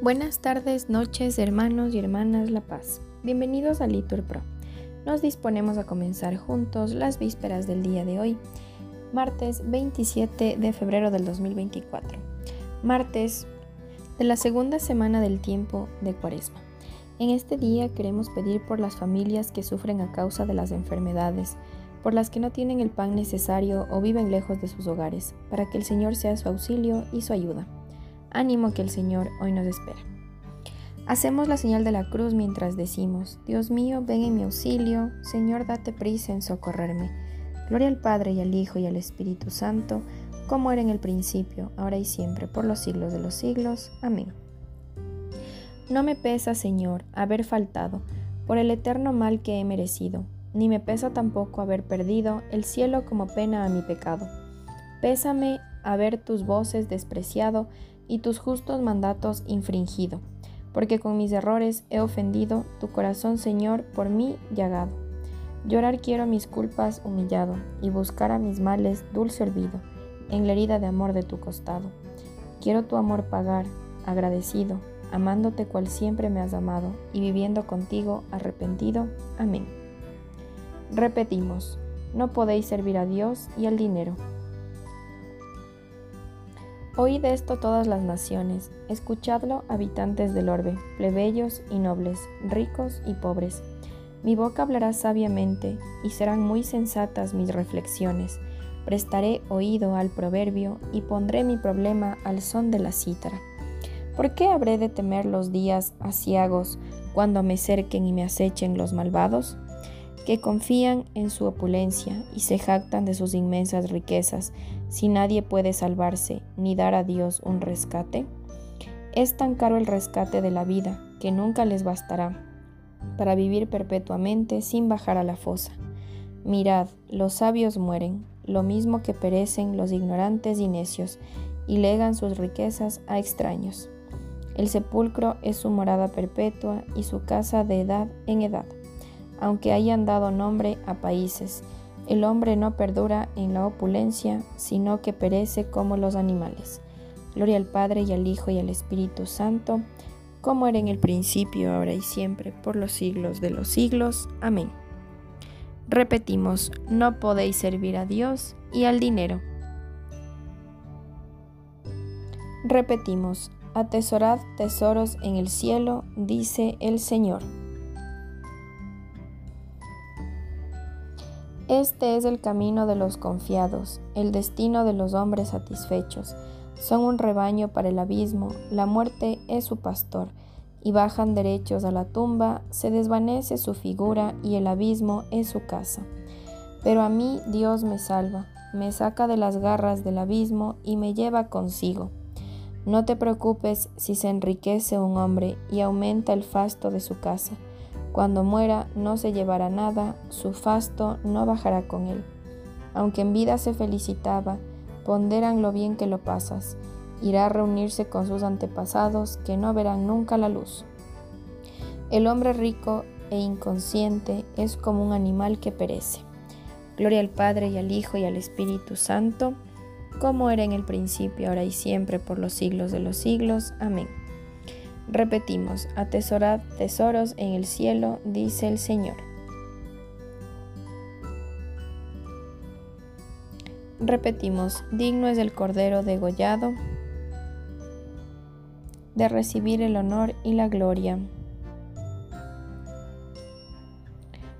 Buenas tardes, noches, hermanos y hermanas La Paz. Bienvenidos a Litur Pro. Nos disponemos a comenzar juntos las vísperas del día de hoy, martes 27 de febrero del 2024. Martes de la segunda semana del tiempo de Cuaresma. En este día queremos pedir por las familias que sufren a causa de las enfermedades, por las que no tienen el pan necesario o viven lejos de sus hogares, para que el Señor sea su auxilio y su ayuda. Ánimo que el Señor hoy nos espera. Hacemos la señal de la cruz mientras decimos, Dios mío, ven en mi auxilio, Señor, date prisa en socorrerme. Gloria al Padre y al Hijo y al Espíritu Santo, como era en el principio, ahora y siempre, por los siglos de los siglos. Amén. No me pesa, Señor, haber faltado, por el eterno mal que he merecido, ni me pesa tampoco haber perdido el cielo como pena a mi pecado. Pésame haber tus voces despreciado y tus justos mandatos infringido, porque con mis errores he ofendido tu corazón, Señor, por mí llagado. Llorar quiero mis culpas humillado, y buscar a mis males dulce olvido, en la herida de amor de tu costado. Quiero tu amor pagar, agradecido, amándote cual siempre me has amado, y viviendo contigo arrepentido. Amén. Repetimos, no podéis servir a Dios y al dinero. Oíd esto todas las naciones, escuchadlo habitantes del orbe, plebeyos y nobles, ricos y pobres. Mi boca hablará sabiamente, y serán muy sensatas mis reflexiones. Prestaré oído al proverbio, y pondré mi problema al son de la cítara. ¿Por qué habré de temer los días asiagos cuando me cerquen y me acechen los malvados? Que confían en su opulencia y se jactan de sus inmensas riquezas, si nadie puede salvarse ni dar a Dios un rescate? Es tan caro el rescate de la vida que nunca les bastará para vivir perpetuamente sin bajar a la fosa. Mirad, los sabios mueren, lo mismo que perecen los ignorantes y necios, y legan sus riquezas a extraños. El sepulcro es su morada perpetua y su casa de edad en edad aunque hayan dado nombre a países. El hombre no perdura en la opulencia, sino que perece como los animales. Gloria al Padre y al Hijo y al Espíritu Santo, como era en el principio, ahora y siempre, por los siglos de los siglos. Amén. Repetimos, no podéis servir a Dios y al dinero. Repetimos, atesorad tesoros en el cielo, dice el Señor. Este es el camino de los confiados, el destino de los hombres satisfechos. Son un rebaño para el abismo, la muerte es su pastor, y bajan derechos a la tumba, se desvanece su figura y el abismo es su casa. Pero a mí Dios me salva, me saca de las garras del abismo y me lleva consigo. No te preocupes si se enriquece un hombre y aumenta el fasto de su casa cuando muera no se llevará nada, su fasto no bajará con él. Aunque en vida se felicitaba, ponderan lo bien que lo pasas. Irá a reunirse con sus antepasados que no verán nunca la luz. El hombre rico e inconsciente es como un animal que perece. Gloria al Padre y al Hijo y al Espíritu Santo, como era en el principio, ahora y siempre, por los siglos de los siglos. Amén. Repetimos, atesorad tesoros en el cielo, dice el Señor. Repetimos, digno es el Cordero degollado de recibir el honor y la gloria.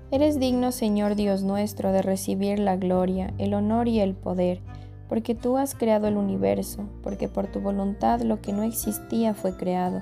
Eres digno, Señor Dios nuestro, de recibir la gloria, el honor y el poder, porque tú has creado el universo, porque por tu voluntad lo que no existía fue creado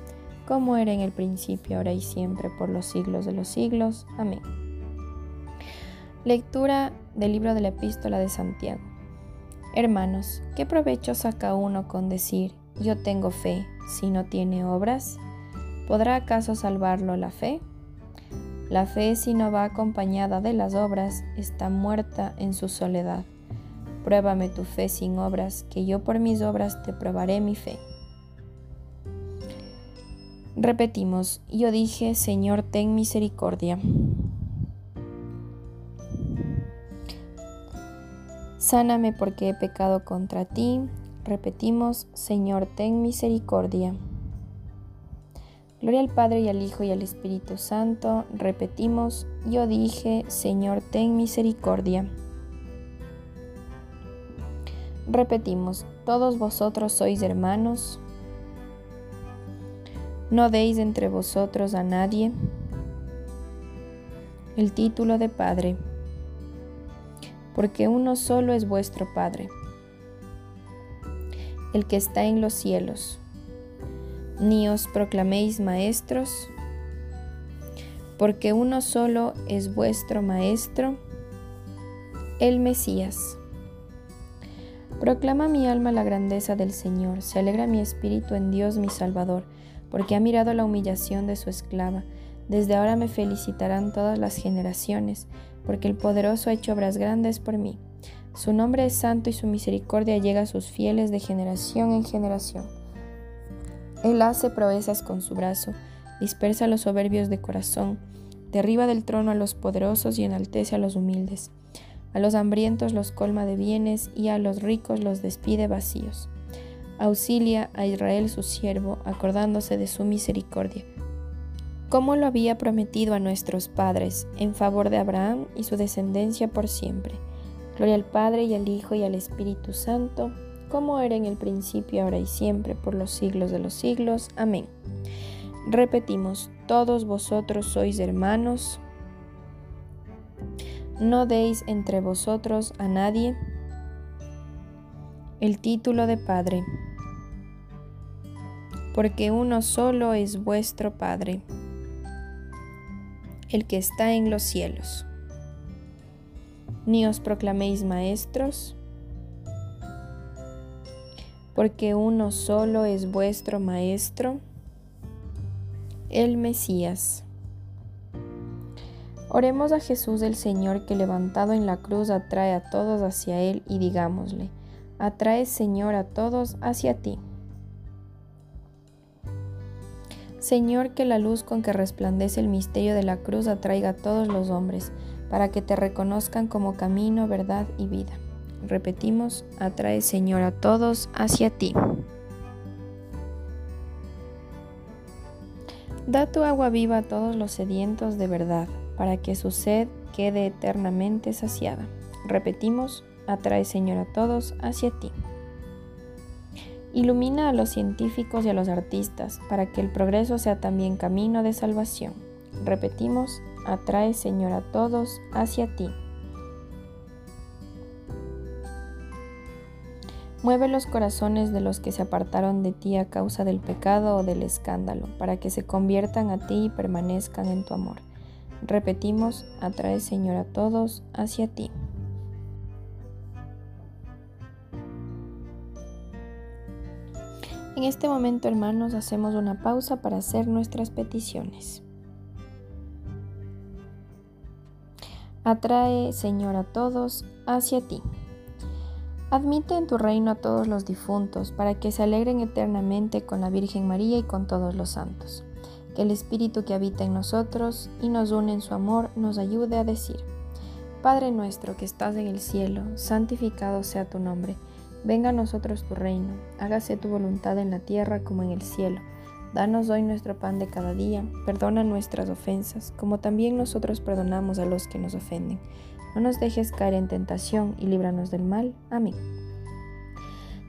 como era en el principio, ahora y siempre, por los siglos de los siglos. Amén. Lectura del libro de la epístola de Santiago. Hermanos, ¿qué provecho saca uno con decir, yo tengo fe, si no tiene obras? ¿Podrá acaso salvarlo la fe? La fe si no va acompañada de las obras está muerta en su soledad. Pruébame tu fe sin obras, que yo por mis obras te probaré mi fe. Repetimos, yo dije, Señor, ten misericordia. Sáname porque he pecado contra ti. Repetimos, Señor, ten misericordia. Gloria al Padre y al Hijo y al Espíritu Santo. Repetimos, yo dije, Señor, ten misericordia. Repetimos, todos vosotros sois hermanos. No deis entre vosotros a nadie el título de Padre, porque uno solo es vuestro Padre, el que está en los cielos ni os proclaméis maestros, porque uno solo es vuestro Maestro, el Mesías. Proclama mi alma la grandeza del Señor, se alegra mi espíritu en Dios mi Salvador, porque ha mirado la humillación de su esclava. Desde ahora me felicitarán todas las generaciones, porque el poderoso ha hecho obras grandes por mí. Su nombre es santo y su misericordia llega a sus fieles de generación en generación. Él hace proezas con su brazo, dispersa a los soberbios de corazón, derriba del trono a los poderosos y enaltece a los humildes. A los hambrientos los colma de bienes y a los ricos los despide vacíos. Auxilia a Israel su siervo, acordándose de su misericordia, como lo había prometido a nuestros padres, en favor de Abraham y su descendencia por siempre. Gloria al Padre y al Hijo y al Espíritu Santo como era en el principio, ahora y siempre, por los siglos de los siglos. Amén. Repetimos, todos vosotros sois hermanos. No deis entre vosotros a nadie el título de Padre, porque uno solo es vuestro Padre, el que está en los cielos. Ni os proclaméis maestros, porque uno solo es vuestro Maestro, el Mesías. Oremos a Jesús el Señor que levantado en la cruz atrae a todos hacia Él y digámosle, atrae Señor a todos hacia ti. Señor, que la luz con que resplandece el misterio de la cruz atraiga a todos los hombres, para que te reconozcan como camino, verdad y vida. Repetimos, atrae Señor a todos hacia ti. Da tu agua viva a todos los sedientos de verdad, para que su sed quede eternamente saciada. Repetimos, atrae Señor a todos hacia ti. Ilumina a los científicos y a los artistas, para que el progreso sea también camino de salvación. Repetimos, atrae Señor a todos hacia ti. Mueve los corazones de los que se apartaron de ti a causa del pecado o del escándalo, para que se conviertan a ti y permanezcan en tu amor. Repetimos, atrae Señor a todos hacia ti. En este momento, hermanos, hacemos una pausa para hacer nuestras peticiones. Atrae, Señor, a todos hacia ti. Admite en tu reino a todos los difuntos, para que se alegren eternamente con la Virgen María y con todos los santos. Que el Espíritu que habita en nosotros y nos une en su amor nos ayude a decir, Padre nuestro que estás en el cielo, santificado sea tu nombre, venga a nosotros tu reino, hágase tu voluntad en la tierra como en el cielo. Danos hoy nuestro pan de cada día, perdona nuestras ofensas, como también nosotros perdonamos a los que nos ofenden no nos dejes caer en tentación y líbranos del mal. Amén.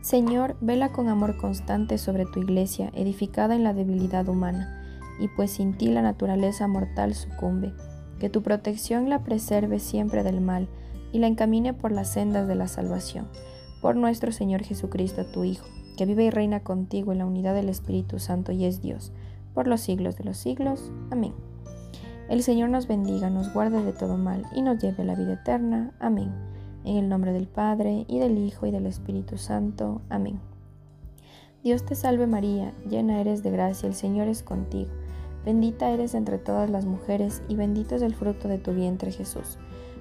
Señor, vela con amor constante sobre tu iglesia, edificada en la debilidad humana, y pues sin ti la naturaleza mortal sucumbe. Que tu protección la preserve siempre del mal y la encamine por las sendas de la salvación. Por nuestro Señor Jesucristo, tu Hijo, que vive y reina contigo en la unidad del Espíritu Santo y es Dios, por los siglos de los siglos. Amén. El Señor nos bendiga, nos guarde de todo mal y nos lleve a la vida eterna. Amén. En el nombre del Padre, y del Hijo, y del Espíritu Santo. Amén. Dios te salve María, llena eres de gracia, el Señor es contigo. Bendita eres entre todas las mujeres y bendito es el fruto de tu vientre Jesús.